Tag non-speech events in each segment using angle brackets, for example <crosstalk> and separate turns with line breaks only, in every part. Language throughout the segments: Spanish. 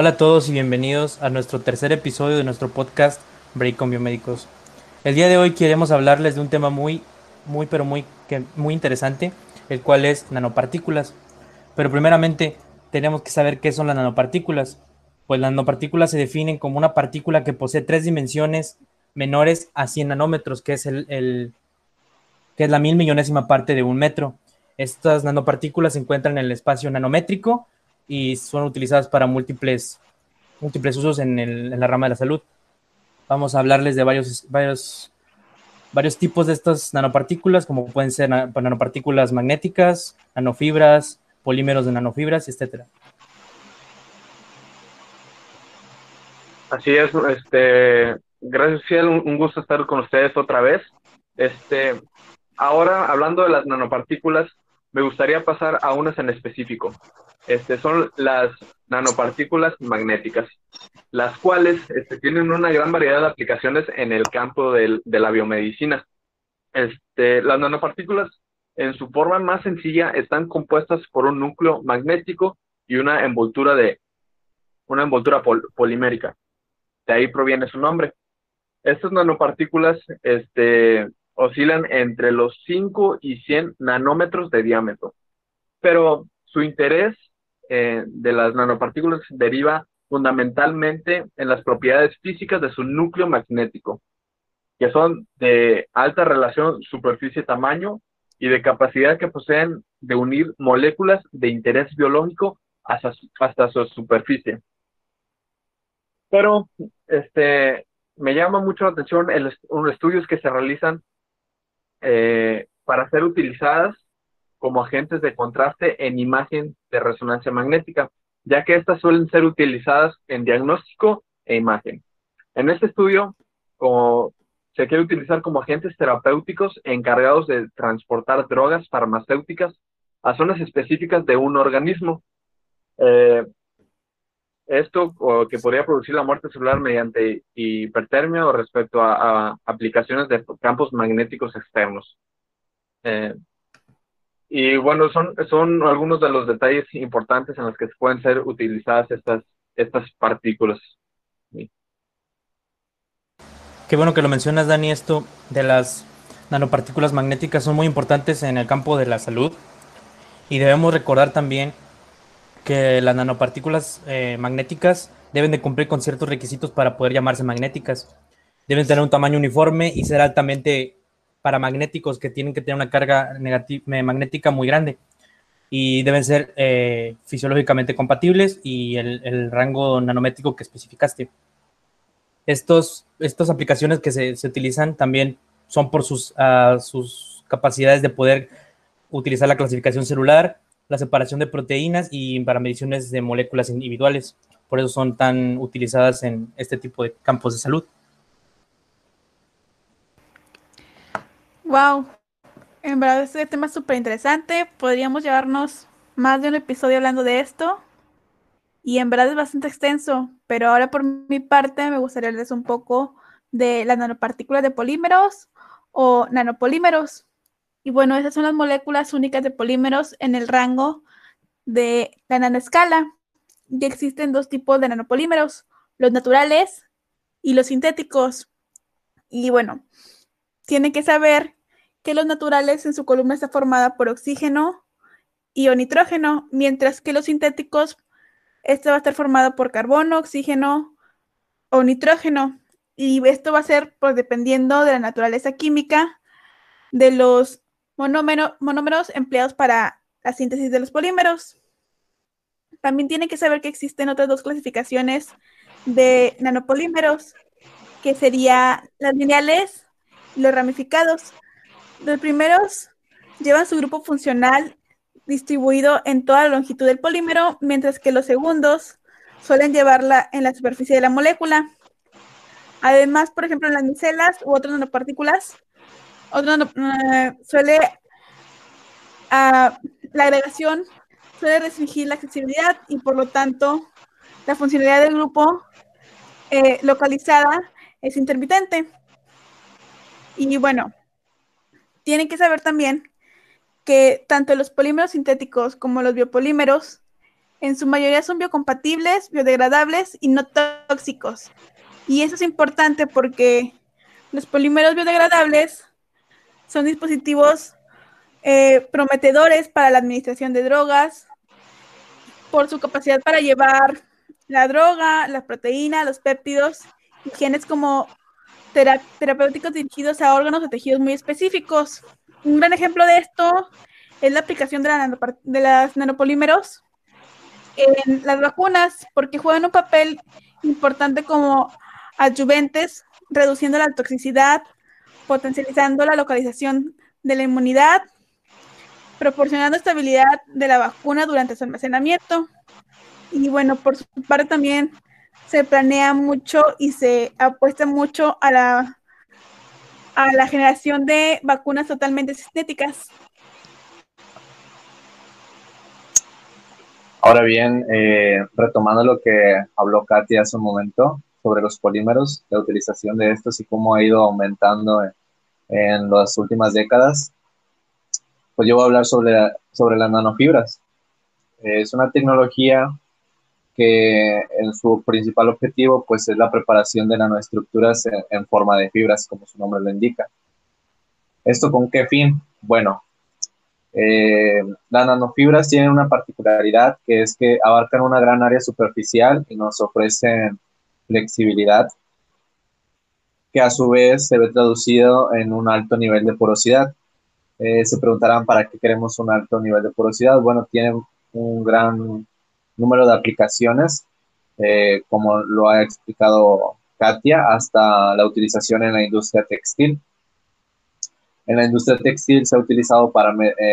Hola a todos y bienvenidos a nuestro tercer episodio de nuestro podcast Break con Biomédicos. El día de hoy queremos hablarles de un tema muy, muy, pero muy, muy interesante, el cual es nanopartículas. Pero primeramente tenemos que saber qué son las nanopartículas. Pues las nanopartículas se definen como una partícula que posee tres dimensiones menores a 100 nanómetros, que es, el, que es la mil millonésima parte de un metro. Estas nanopartículas se encuentran en el espacio nanométrico y son utilizadas para múltiples, múltiples usos en, el, en la rama de la salud. Vamos a hablarles de varios, varios, varios tipos de estas nanopartículas, como pueden ser nanopartículas magnéticas, nanofibras, polímeros de nanofibras, etcétera.
Así es, este, gracias, Ciel, un gusto estar con ustedes otra vez. Este, ahora, hablando de las nanopartículas, me gustaría pasar a unas en específico. Este, son las nanopartículas magnéticas, las cuales este, tienen una gran variedad de aplicaciones en el campo de la biomedicina. Este, las nanopartículas, en su forma más sencilla, están compuestas por un núcleo magnético y una envoltura de una envoltura polimérica. De ahí proviene su nombre. Estas nanopartículas este, oscilan entre los 5 y 100 nanómetros de diámetro. Pero su interés eh, de las nanopartículas deriva fundamentalmente en las propiedades físicas de su núcleo magnético, que son de alta relación superficie-tamaño y de capacidad que poseen de unir moléculas de interés biológico hasta, hasta su superficie. Pero este, me llama mucho la atención los estudios que se realizan eh, para ser utilizadas como agentes de contraste en imagen de resonancia magnética, ya que estas suelen ser utilizadas en diagnóstico e imagen. En este estudio, como se quiere utilizar como agentes terapéuticos encargados de transportar drogas farmacéuticas a zonas específicas de un organismo. Eh, esto que podría producir la muerte celular mediante hipertermia o respecto a, aplicaciones de campos magnéticos externos. Eh, y bueno, son, son algunos de los detalles importantes en los que pueden ser utilizadas estas, estas partículas.
Qué bueno que lo mencionas, Dani, esto de las nanopartículas magnéticas son muy importantes en el campo de la salud y debemos recordar también que las nanopartículas eh, magnéticas deben de cumplir con ciertos requisitos para poder llamarse magnéticas. Deben tener un tamaño uniforme y ser altamente paramagnéticos que tienen que tener una carga magnética muy grande y deben ser eh, fisiológicamente compatibles y el, rango nanométrico que especificaste. Estos, estas aplicaciones que se, utilizan también son por sus, ah, sus capacidades de poder utilizar la clasificación celular, la separación de proteínas y para mediciones de moléculas individuales. Por eso son tan utilizadas en este tipo de campos de salud.
Wow, en verdad este tema es súper interesante. Podríamos llevarnos más de un episodio hablando de esto. Y en verdad es bastante extenso. Pero ahora por mi parte me gustaría hablarles un poco de las nanopartículas de polímeros o nanopolímeros. Y bueno, esas son las moléculas únicas de polímeros en el rango de la nanoescala. Y existen dos tipos de nanopolímeros, los naturales y los sintéticos. Y bueno, tienen que saber que los naturales en su columna está formada por oxígeno y o nitrógeno, mientras que los sintéticos, este va a estar formado por carbono, oxígeno o nitrógeno. Y esto va a ser pues, dependiendo de la naturaleza química de los monómeros empleados para la síntesis de los polímeros. También tiene que saber que existen otras dos clasificaciones de nanopolímeros, que serían las lineales y los ramificados. Los primeros llevan su grupo funcional distribuido en toda la longitud del polímero, mientras que los segundos suelen llevarla en la superficie de la molécula. Además, por ejemplo, en las micelas u otras nanopartículas, otro eh, suele ah, la agregación suele restringir la accesibilidad y por lo tanto la funcionalidad del grupo eh, localizada es intermitente. Y bueno, tienen que saber también que tanto los polímeros sintéticos como los biopolímeros En su mayoría son biocompatibles, biodegradables y no tóxicos. Y eso es importante porque los polímeros biodegradables son dispositivos eh, prometedores para la administración de drogas por su capacidad para llevar la droga, la proteína, los péptidos y genes como terapéuticos dirigidos a órganos o tejidos muy específicos. Un gran ejemplo de esto es la aplicación de, la las nanopolímeros en las vacunas, porque juegan un papel importante como adyuventes, reduciendo la toxicidad, potencializando la localización de la inmunidad, proporcionando estabilidad de la vacuna durante su almacenamiento. Y bueno, por su parte también se planea mucho y se apuesta mucho a la, a la generación de vacunas totalmente sintéticas.
Ahora bien, eh, retomando lo que habló Katy hace un momento sobre los polímeros, la utilización de estos y cómo ha ido aumentando en, las últimas décadas, pues yo voy a hablar sobre, sobre las nanofibras. Es una tecnología que en su principal objetivo pues es la preparación de nanoestructuras en, forma de fibras, como su nombre lo indica. ¿Esto con qué fin? Bueno, eh, las nanofibras tienen una particularidad que es que abarcan una gran área superficial y nos ofrecen flexibilidad, que a su vez se ve traducido en un alto nivel de porosidad. Eh, se preguntarán para qué queremos un alto nivel de porosidad. Bueno, tienen un gran número de aplicaciones, eh, como lo ha explicado Katia, hasta la utilización en la industria textil. En la industria textil se ha utilizado para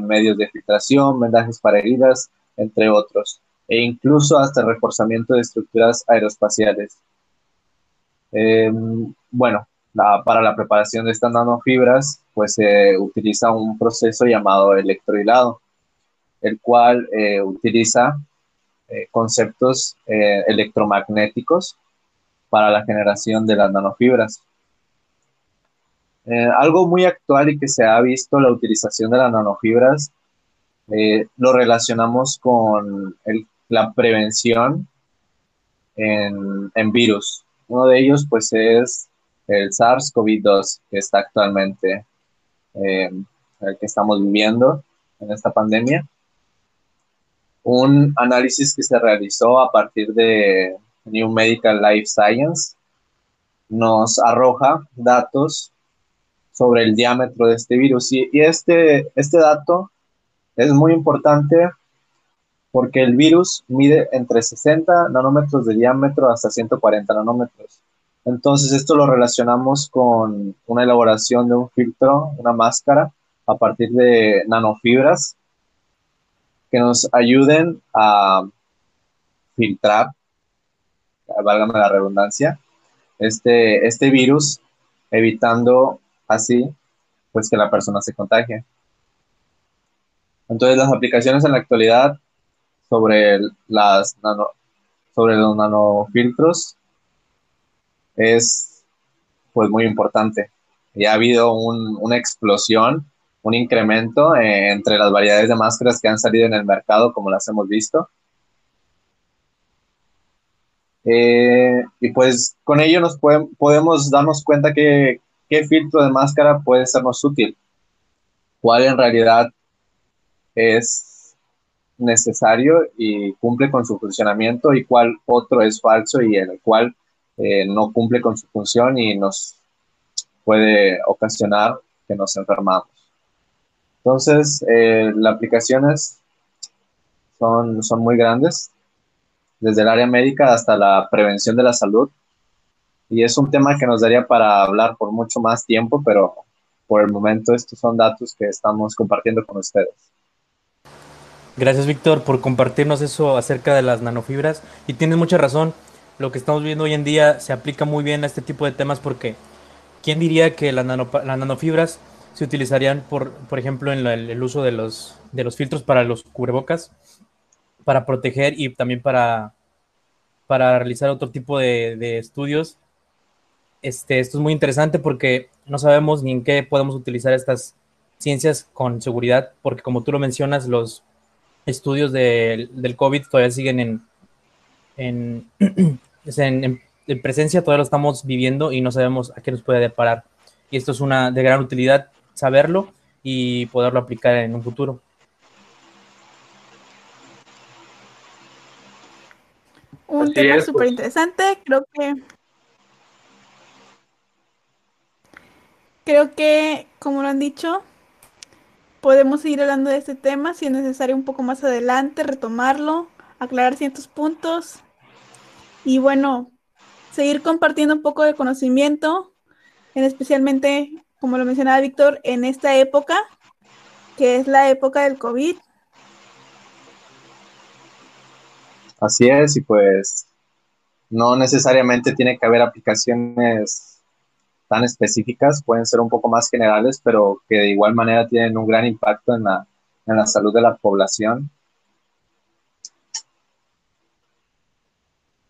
medios de filtración, vendajes para heridas, entre otros, e incluso hasta el reforzamiento de estructuras aeroespaciales. Em, bueno, para la preparación de estas nanofibras, pues se utiliza un proceso llamado electrohilado, el cual eh, utiliza eh, conceptos eh, electromagnéticos para la generación de las nanofibras. Eh, algo muy actual y que se ha visto la utilización de las nanofibras, lo relacionamos con la prevención en, virus. Uno de ellos pues es el SARS-CoV-2 que está actualmente, el que estamos viviendo en esta pandemia. Un análisis que se realizó a partir de New Medical Life Science nos arroja datos sobre el diámetro de este virus. Y, este, este dato es muy importante porque el virus mide entre 60 nanómetros de diámetro hasta 140 nanómetros. Entonces esto lo relacionamos con una elaboración de un filtro, una máscara, a partir de nanofibras que nos ayuden a filtrar, válgame la redundancia, este, este virus, evitando así pues que la persona se contagie. Entonces las aplicaciones en la actualidad sobre las sobre los nanofiltros es pues muy importante. Ya ha habido una explosión, un incremento eh, entre las variedades de máscaras que han salido en el mercado, como las hemos visto. Eh, y pues con ello nos podemos darnos cuenta que, qué filtro de máscara puede sernos útil, cuál en realidad es necesario y cumple con su funcionamiento y cuál otro es falso y el cual eh, no cumple con su función y nos puede ocasionar que nos enfermamos. Entonces, eh, las aplicaciones son, son muy grandes, desde el área médica hasta la prevención de la salud, y es un tema que nos daría para hablar por mucho más tiempo, pero por el momento estos son datos que estamos compartiendo con ustedes.
Gracias Víctor por compartirnos eso acerca de las nanofibras y tienes mucha razón, lo que estamos viendo hoy en día se aplica muy bien a este tipo de temas porque ¿quién diría que las, nanofibras se utilizarían por, por ejemplo en el uso de los, de los filtros para los cubrebocas para proteger y también para, para realizar otro tipo de, de estudios este, esto es muy interesante porque no sabemos ni en qué podemos utilizar estas ciencias con seguridad, porque como tú lo mencionas, los, estudios del, del COVID todavía siguen en, <clears throat> en, en, en, presencia, todavía lo estamos viviendo y no sabemos a qué nos puede deparar. Y esto es una de gran utilidad saberlo y poderlo aplicar en un futuro.
Un tema súper pues. interesante, creo que creo que, como lo han dicho, podemos seguir hablando de este tema si es necesario un poco más adelante, retomarlo, aclarar ciertos puntos y bueno, seguir compartiendo un poco de conocimiento, en especialmente, como lo mencionaba Víctor, en esta época, que es la época del COVID.
Así es, y pues no necesariamente tiene que haber aplicaciones tan específicas, pueden ser un poco más generales, pero que de igual manera tienen un gran impacto en la, en la salud de la población.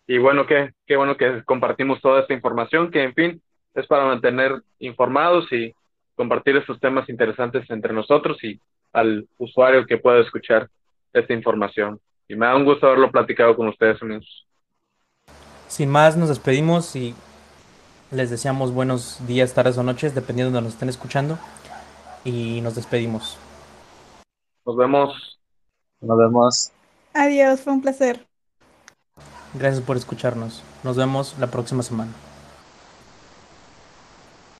Y bueno, qué, qué bueno que compartimos toda esta información, que en fin, es para mantener informados y compartir estos temas interesantes entre nosotros y al usuario que pueda escuchar esta información. Y me da un gusto haberlo platicado con ustedes, amigos.
Sin más, nos despedimos y les deseamos buenos días, tardes o noches, dependiendo de donde nos estén escuchando. Y nos despedimos.
Nos vemos.
Nos vemos.
Adiós, fue un placer.
Gracias por escucharnos. Nos vemos la próxima semana.